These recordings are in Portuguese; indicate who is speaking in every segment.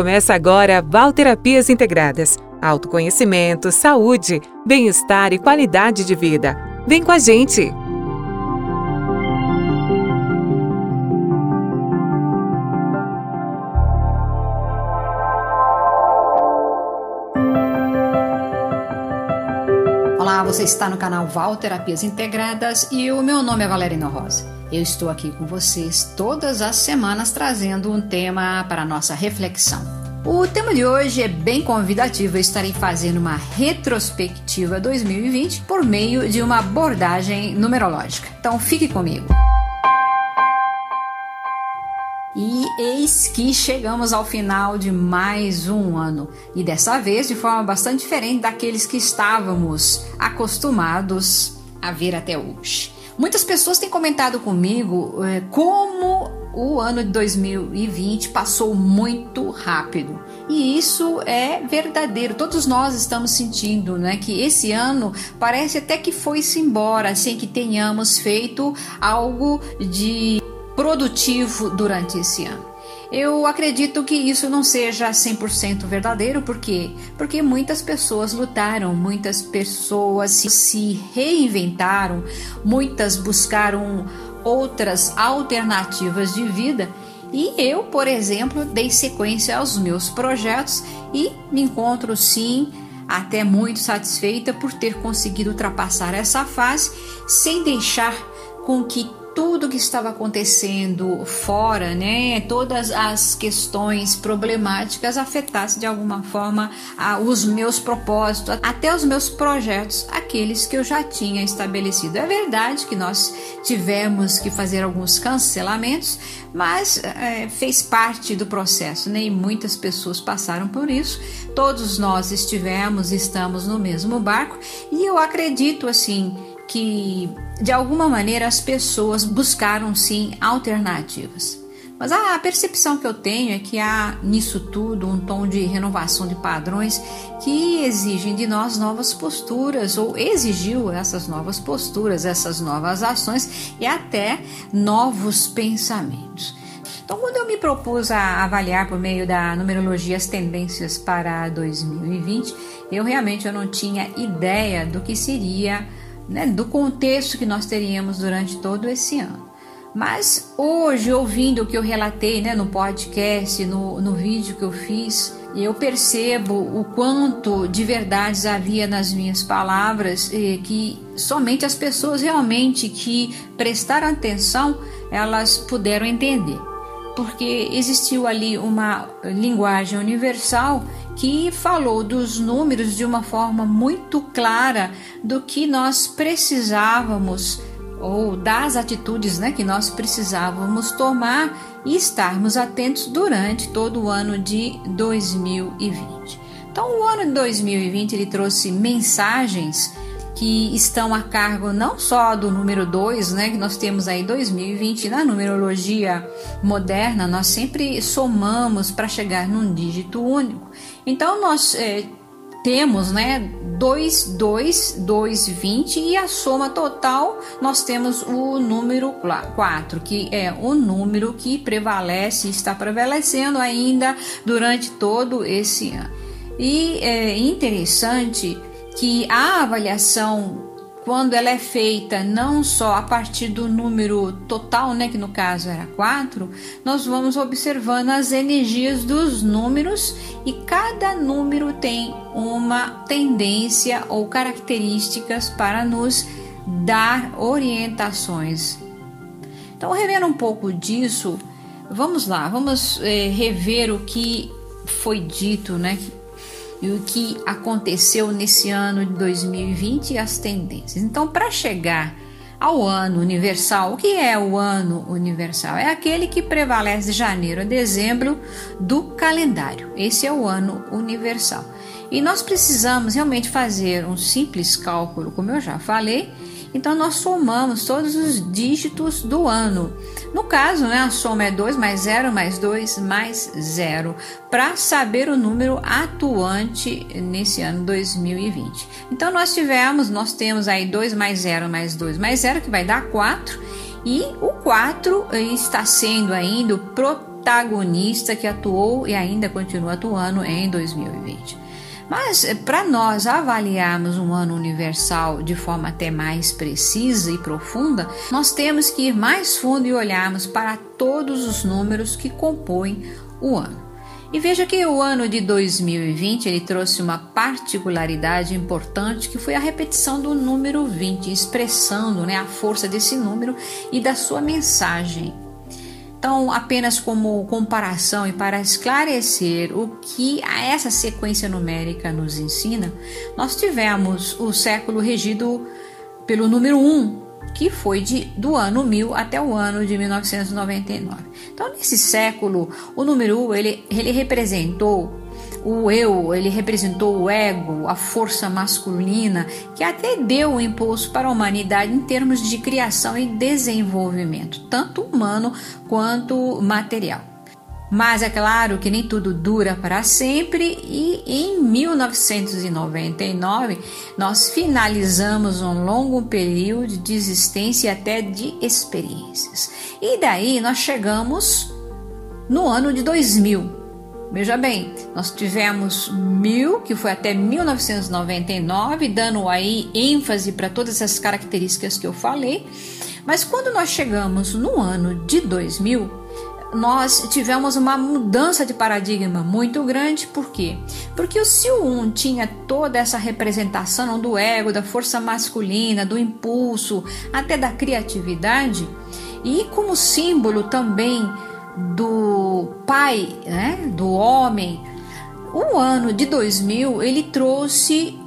Speaker 1: Começa agora Valterapias Integradas. Autoconhecimento, saúde, bem-estar e qualidade de vida. Vem com a gente!
Speaker 2: Olá, você está no canal Val Terapias Integradas e o meu nome é Valerina Rosa. Eu estou aqui com vocês todas as semanas trazendo um tema para nossa reflexão. O tema de hoje é bem convidativo. Eu estarei fazendo uma retrospectiva 2020 por meio de uma abordagem numerológica. Então fique comigo. E eis que chegamos ao final de mais um ano, e dessa vez de forma bastante diferente daqueles que estávamos acostumados a ver até hoje. Muitas pessoas têm comentado comigo é, como o ano de 2020 passou muito rápido. E isso é verdadeiro. Todos nós estamos sentindo, né, que esse ano parece até que foi-se embora sem que tenhamos feito algo de produtivo durante esse ano. Eu acredito que isso não seja 100% verdadeiro, por quê? Porque muitas pessoas lutaram, muitas pessoas se reinventaram, muitas buscaram outras alternativas de vida. E eu, por exemplo, dei sequência aos meus projetos e me encontro sim até muito satisfeita por ter conseguido ultrapassar essa fase sem deixar com que tudo que estava acontecendo fora, né, todas as questões problemáticas afetassem de alguma forma a, os meus propósitos, até os meus projetos, aqueles que eu já tinha estabelecido. É verdade que nós tivemos que fazer alguns cancelamentos, mas é, fez parte do processo, né, e muitas pessoas passaram por isso. Todos nós estivemos, estamos no mesmo barco, e eu acredito assim que de alguma maneira as pessoas buscaram sim alternativas. Mas a percepção que eu tenho é que há nisso tudo um tom de renovação de padrões que exigem de nós novas posturas, ou exigiu essas novas posturas, essas novas ações e até novos pensamentos. Então, quando eu me propus a avaliar por meio da numerologia as tendências para 2020, eu realmente eu não tinha ideia do que seria né, do contexto que nós teríamos durante todo esse ano. Mas hoje, ouvindo o que eu relatei né, no podcast, no, no vídeo que eu fiz, eu percebo o quanto de verdades havia nas minhas palavras, que somente as pessoas realmente que prestaram atenção, elas puderam entender porque existiu ali uma linguagem universal que falou dos números de uma forma muito clara do que nós precisávamos ou das atitudes né, que nós precisávamos tomar e estarmos atentos durante todo o ano de 2020. Então, o ano de 2020 ele trouxe mensagens que estão a cargo não só do número 2, né, que nós temos aí 2020 na numerologia moderna, nós sempre somamos para chegar num dígito único. Então nós é, temos, né, 2, 2, 2, 20 e a soma total nós temos o número 4, que é o número que prevalece, está prevalecendo ainda durante todo esse ano. E é interessante que a avaliação quando ela é feita não só a partir do número total, né, que no caso era 4, nós vamos observando as energias dos números e cada número tem uma tendência ou características para nos dar orientações. Então, revendo um pouco disso, vamos lá, vamos é, rever o que foi dito, né, e o que aconteceu nesse ano de 2020 e as tendências. Então, para chegar ao ano universal, o que é o ano universal? É aquele que prevalece de janeiro a dezembro do calendário. Esse é o ano universal. E nós precisamos realmente fazer um simples cálculo, como eu já falei, então nós somamos todos os dígitos do ano. No caso, né, a soma é 2 mais 0 mais 2 mais 0, para saber o número atuante nesse ano 2020. Então nós tivemos, nós temos aí 2 mais 0 mais 2 mais 0, que vai dar 4, e o 4 está sendo ainda o protagonista que atuou e ainda continua atuando em 2020. Mas eh, para nós avaliarmos um ano universal de forma até mais precisa e profunda, nós temos que ir mais fundo e olharmos para todos os números que compõem o ano. E veja que o ano de 2020 ele trouxe uma particularidade importante que foi a repetição do número 20, expressando né, a força desse número e da sua mensagem. Então, apenas como comparação e para esclarecer o que essa sequência numérica nos ensina, nós tivemos o século regido pelo número 1, que foi de, do ano 1000 até o ano de 1999. Então, nesse século, o número 1 ele, ele representou o eu, ele representou o ego, a força masculina, que até deu o impulso para a humanidade em termos de criação e desenvolvimento, tanto humano quanto material. Mas é claro que nem tudo dura para sempre e em 1999 nós finalizamos um longo período de existência e até de experiências. E daí nós chegamos no ano de 2000. Veja bem, nós tivemos mil, que foi até 1999, dando aí ênfase para todas essas características que eu falei. Mas quando nós chegamos no ano de 2000, nós tivemos uma mudança de paradigma muito grande, por quê? Porque o Sil 1 tinha toda essa representação do ego, da força masculina, do impulso, até da criatividade, e como símbolo também do pai, né, do homem, o ano de 2000 ele trouxe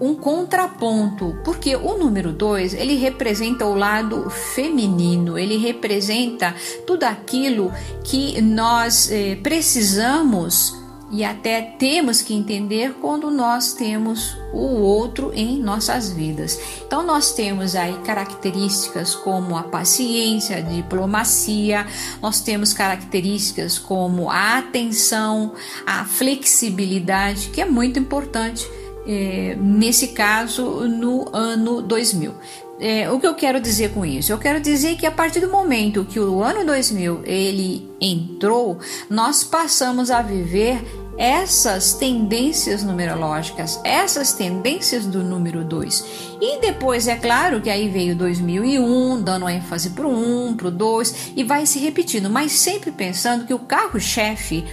Speaker 2: um contraponto, porque o número 2, ele representa o lado feminino, ele representa tudo aquilo que nós eh, precisamos e até temos que entender quando nós temos o outro em nossas vidas. Então nós temos aí características como a paciência, a diplomacia, nós temos características como a atenção, a flexibilidade, que é muito importante é, nesse caso no ano 2000. É, o que eu quero dizer com isso? Eu quero dizer que a partir do momento que o ano 2000 ele entrou, nós passamos a viver essas tendências numerológicas, essas tendências do número 2. E depois, é claro que aí veio 2001, dando ênfase para o 1, para o 2, e vai se repetindo, mas sempre pensando que o carro-chefe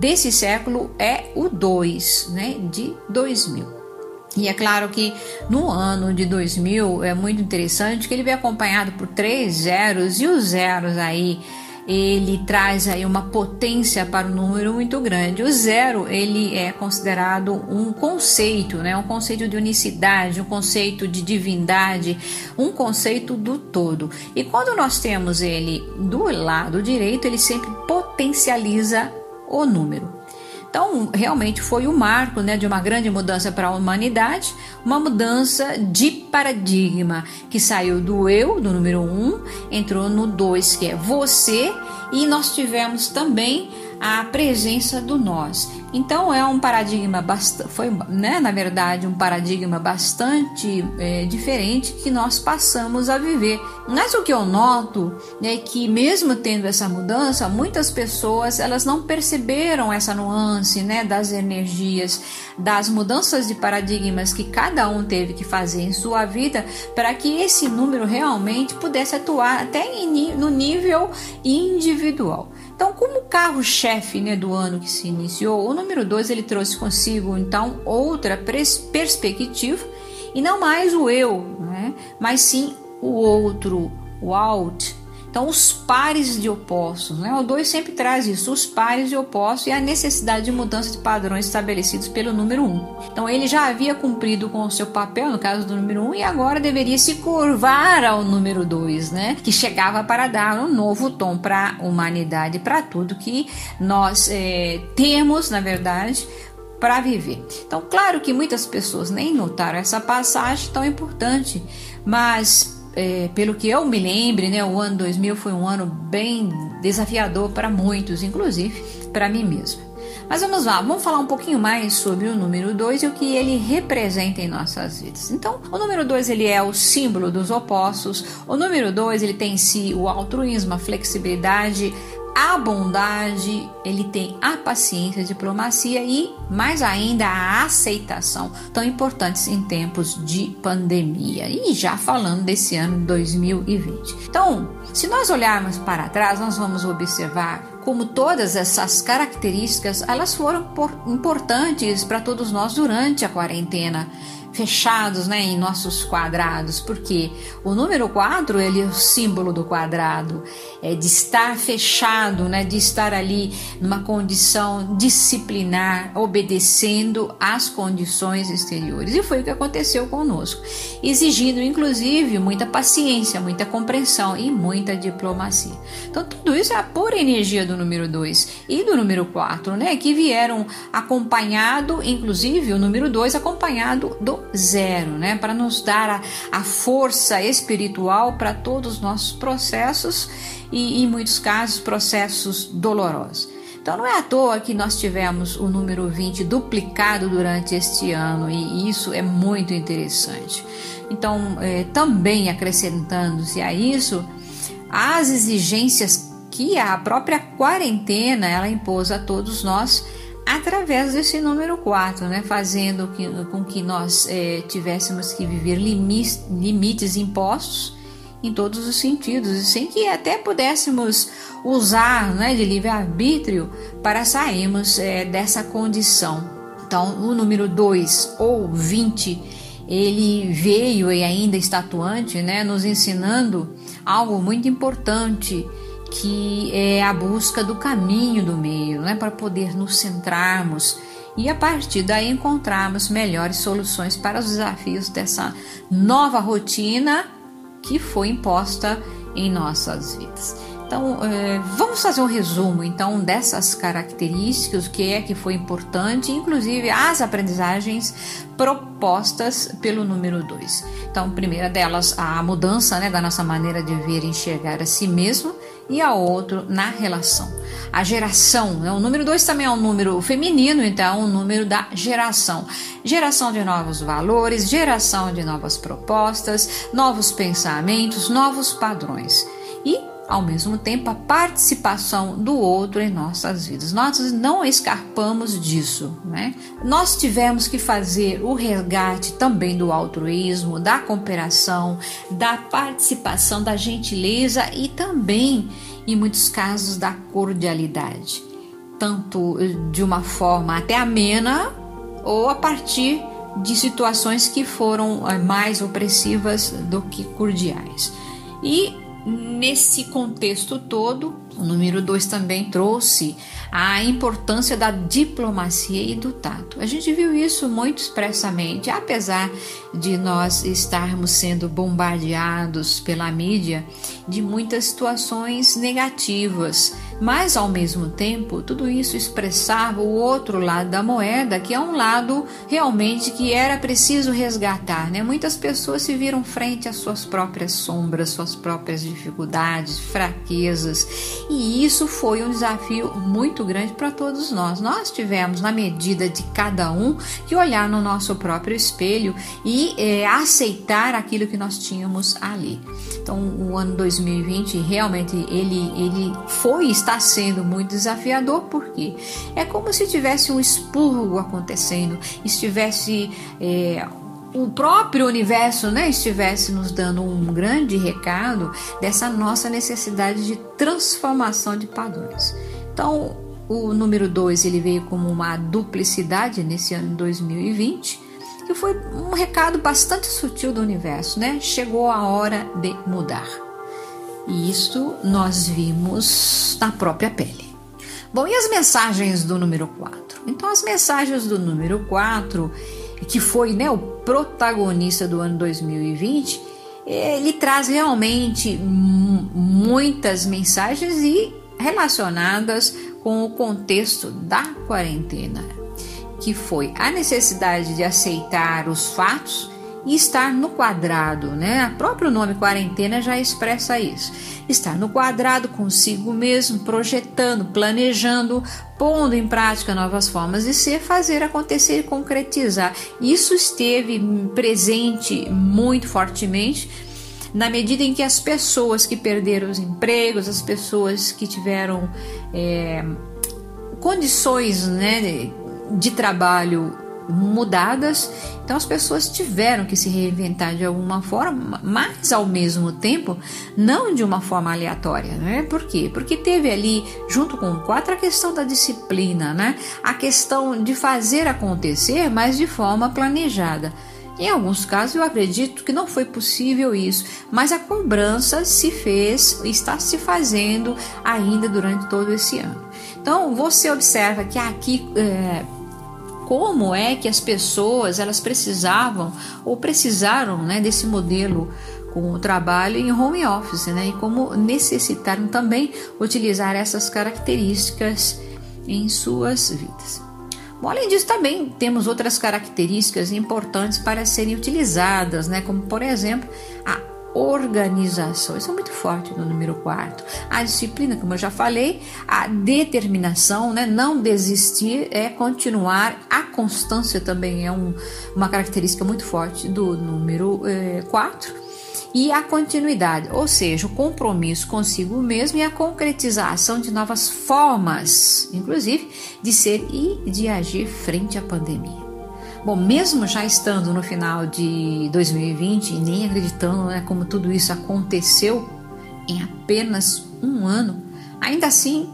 Speaker 2: desse século é o 2, né, de 2000. E é claro que no ano de 2000 é muito interessante que ele vem acompanhado por três zeros e os zeros aí ele traz aí uma potência para o número muito grande. O zero ele é considerado um conceito, né? Um conceito de unicidade, um conceito de divindade, um conceito do todo. E quando nós temos ele do lado direito, ele sempre potencializa o número. Então, realmente foi o um marco né, de uma grande mudança para a humanidade, uma mudança de paradigma que saiu do eu, do número 1, um, entrou no 2, que é você, e nós tivemos também a presença do nós. Então é um paradigma bastante, foi, né, na verdade, um paradigma bastante é, diferente que nós passamos a viver. Mas o que eu noto é que mesmo tendo essa mudança, muitas pessoas elas não perceberam essa nuance, né, das energias, das mudanças de paradigmas que cada um teve que fazer em sua vida para que esse número realmente pudesse atuar até no nível individual. Então, como carro-chefe né, do ano que se iniciou, o número 2 ele trouxe consigo então outra perspectiva e não mais o eu, né, mas sim o outro, o out, então, os pares de opostos, né? O 2 sempre traz isso, os pares de opostos e a necessidade de mudança de padrões estabelecidos pelo número 1. Um. Então, ele já havia cumprido com o seu papel, no caso do número 1, um, e agora deveria se curvar ao número 2, né? Que chegava para dar um novo tom para a humanidade, para tudo que nós é, temos, na verdade, para viver. Então, claro que muitas pessoas nem notaram essa passagem tão importante, mas é, pelo que eu me lembre, né, o ano 2000 foi um ano bem desafiador para muitos, inclusive para mim mesma. Mas vamos lá, vamos falar um pouquinho mais sobre o número 2 e o que ele representa em nossas vidas. Então, o número 2 ele é o símbolo dos opostos. O número 2 ele tem em si o altruísmo, a flexibilidade, a bondade, ele tem a paciência, a diplomacia e, mais ainda, a aceitação, tão importantes em tempos de pandemia. E já falando desse ano 2020. Então, se nós olharmos para trás, nós vamos observar como todas essas características elas foram importantes para todos nós durante a quarentena fechados né, em nossos quadrados, porque o número 4 ele é o símbolo do quadrado, é de estar fechado, né, de estar ali numa condição disciplinar, obedecendo às condições exteriores. E foi o que aconteceu conosco, exigindo inclusive muita paciência, muita compreensão e muita diplomacia. Então tudo isso é a pura energia do número 2 e do número 4, né, que vieram acompanhado, inclusive o número 2 acompanhado do zero, né? Para nos dar a, a força espiritual para todos os nossos processos e, em muitos casos, processos dolorosos. Então não é à toa que nós tivemos o número 20 duplicado durante este ano e isso é muito interessante. Então, é, também acrescentando-se a isso, as exigências que a própria quarentena ela impôs a todos nós através desse número 4, né, fazendo que, com que nós é, tivéssemos que viver limites, limites impostos em todos os sentidos, e sem que até pudéssemos usar né, de livre-arbítrio para sairmos é, dessa condição. Então, o número 2 ou 20, ele veio e ainda está atuante, né, nos ensinando algo muito importante que é a busca do caminho do meio, né, para poder nos centrarmos e a partir daí encontrarmos melhores soluções para os desafios dessa nova rotina que foi imposta em nossas vidas. Então, é, vamos fazer um resumo então dessas características, o que é que foi importante, inclusive as aprendizagens propostas pelo número 2. Então, primeira delas, a mudança né, da nossa maneira de ver e enxergar a si mesmo e a outro na relação. A geração, né? o número 2 também é um número feminino, então é um número da geração. Geração de novos valores, geração de novas propostas, novos pensamentos, novos padrões. E ao mesmo tempo a participação do outro em nossas vidas. Nós não escapamos disso, né? Nós tivemos que fazer o resgate também do altruísmo, da cooperação, da participação, da gentileza e também, em muitos casos, da cordialidade, tanto de uma forma até amena ou a partir de situações que foram eh, mais opressivas do que cordiais. E Nesse contexto todo, o número 2 também trouxe a importância da diplomacia e do tato. A gente viu isso muito expressamente, apesar de nós estarmos sendo bombardeados pela mídia de muitas situações negativas mas ao mesmo tempo, tudo isso expressava o outro lado da moeda, que é um lado realmente que era preciso resgatar. Né? Muitas pessoas se viram frente às suas próprias sombras, suas próprias dificuldades, fraquezas, e isso foi um desafio muito grande para todos nós. Nós tivemos, na medida de cada um, que olhar no nosso próprio espelho e é, aceitar aquilo que nós tínhamos ali. Então, o ano 2020 realmente ele, ele foi está sendo muito desafiador porque é como se tivesse um expurgo acontecendo, estivesse é, o próprio universo né, estivesse nos dando um grande recado dessa nossa necessidade de transformação de padrões. Então, o número 2 ele veio como uma duplicidade nesse ano 2020, que foi um recado bastante sutil do universo, né? Chegou a hora de mudar. E isso nós vimos na própria pele. Bom, e as mensagens do número 4? Então, as mensagens do número 4, que foi né, o protagonista do ano 2020, ele traz realmente muitas mensagens e relacionadas com o contexto da quarentena, que foi a necessidade de aceitar os fatos e estar no quadrado, né? O próprio nome quarentena já expressa isso. Estar no quadrado consigo mesmo, projetando, planejando, pondo em prática novas formas de ser, fazer acontecer e concretizar. Isso esteve presente muito fortemente na medida em que as pessoas que perderam os empregos, as pessoas que tiveram é, condições né, de trabalho mudadas, então as pessoas tiveram que se reinventar de alguma forma, mas ao mesmo tempo não de uma forma aleatória, né? Por quê? Porque teve ali, junto com quatro, a questão da disciplina, né? A questão de fazer acontecer, mas de forma planejada. Em alguns casos eu acredito que não foi possível isso, mas a cobrança se fez, está se fazendo ainda durante todo esse ano. Então você observa que aqui é, como é que as pessoas elas precisavam ou precisaram né, desse modelo com o trabalho em home office, né, e como necessitaram também utilizar essas características em suas vidas. Bom, além disso, também temos outras características importantes para serem utilizadas, né, como por exemplo a organização. Isso é muito forte no número 4. A disciplina, como eu já falei, a determinação, né? não desistir, é continuar. A constância também é um, uma característica muito forte do número 4. Eh, e a continuidade, ou seja, o compromisso consigo mesmo e a concretização de novas formas, inclusive, de ser e de agir frente à pandemia. Bom, mesmo já estando no final de 2020 e nem acreditando né, como tudo isso aconteceu em apenas um ano, ainda assim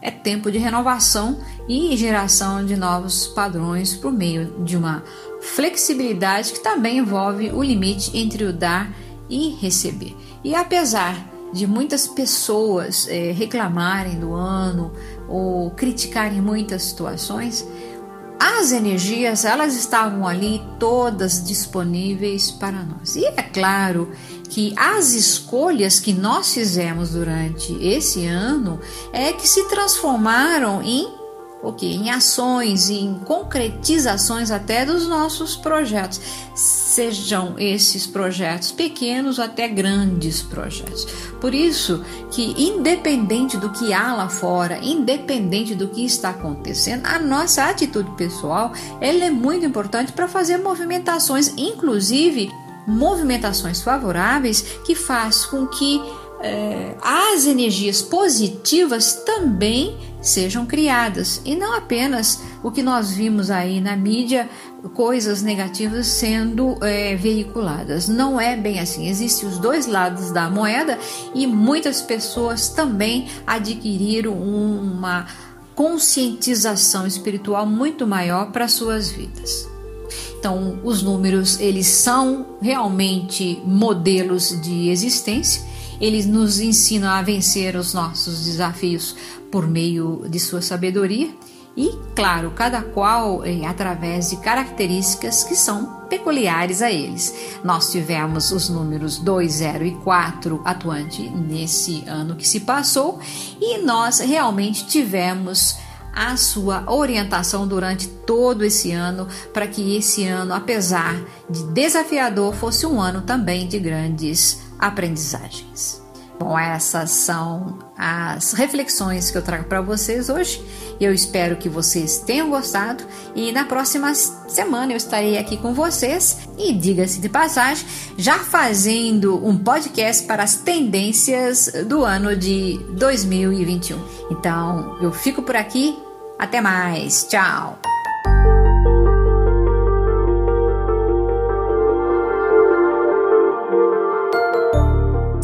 Speaker 2: é tempo de renovação e geração de novos padrões por meio de uma flexibilidade que também envolve o limite entre o dar e receber. E apesar de muitas pessoas é, reclamarem do ano ou criticarem muitas situações, as energias elas estavam ali todas disponíveis para nós. E é claro que as escolhas que nós fizemos durante esse ano é que se transformaram em ok, em ações, em concretizações até dos nossos projetos, sejam esses projetos pequenos até grandes projetos. Por isso que independente do que há lá fora, independente do que está acontecendo, a nossa atitude pessoal, ela é muito importante para fazer movimentações, inclusive movimentações favoráveis que faz com que é, as energias positivas também sejam criadas e não apenas o que nós vimos aí na mídia, coisas negativas sendo é, veiculadas. Não é bem assim. Existem os dois lados da moeda e muitas pessoas também adquiriram uma conscientização espiritual muito maior para suas vidas. Então, os números eles são realmente modelos de existência eles nos ensinam a vencer os nossos desafios por meio de sua sabedoria e, claro, cada qual é, através de características que são peculiares a eles. Nós tivemos os números 2, 0 e 4 atuante nesse ano que se passou e nós realmente tivemos a sua orientação durante todo esse ano, para que esse ano, apesar de desafiador, fosse um ano também de grandes aprendizagens. Bom, essas são as reflexões que eu trago para vocês hoje. Eu espero que vocês tenham gostado e na próxima semana eu estarei aqui com vocês e diga-se de passagem, já fazendo um podcast para as tendências do ano de 2021. Então, eu fico por aqui. Até mais. Tchau.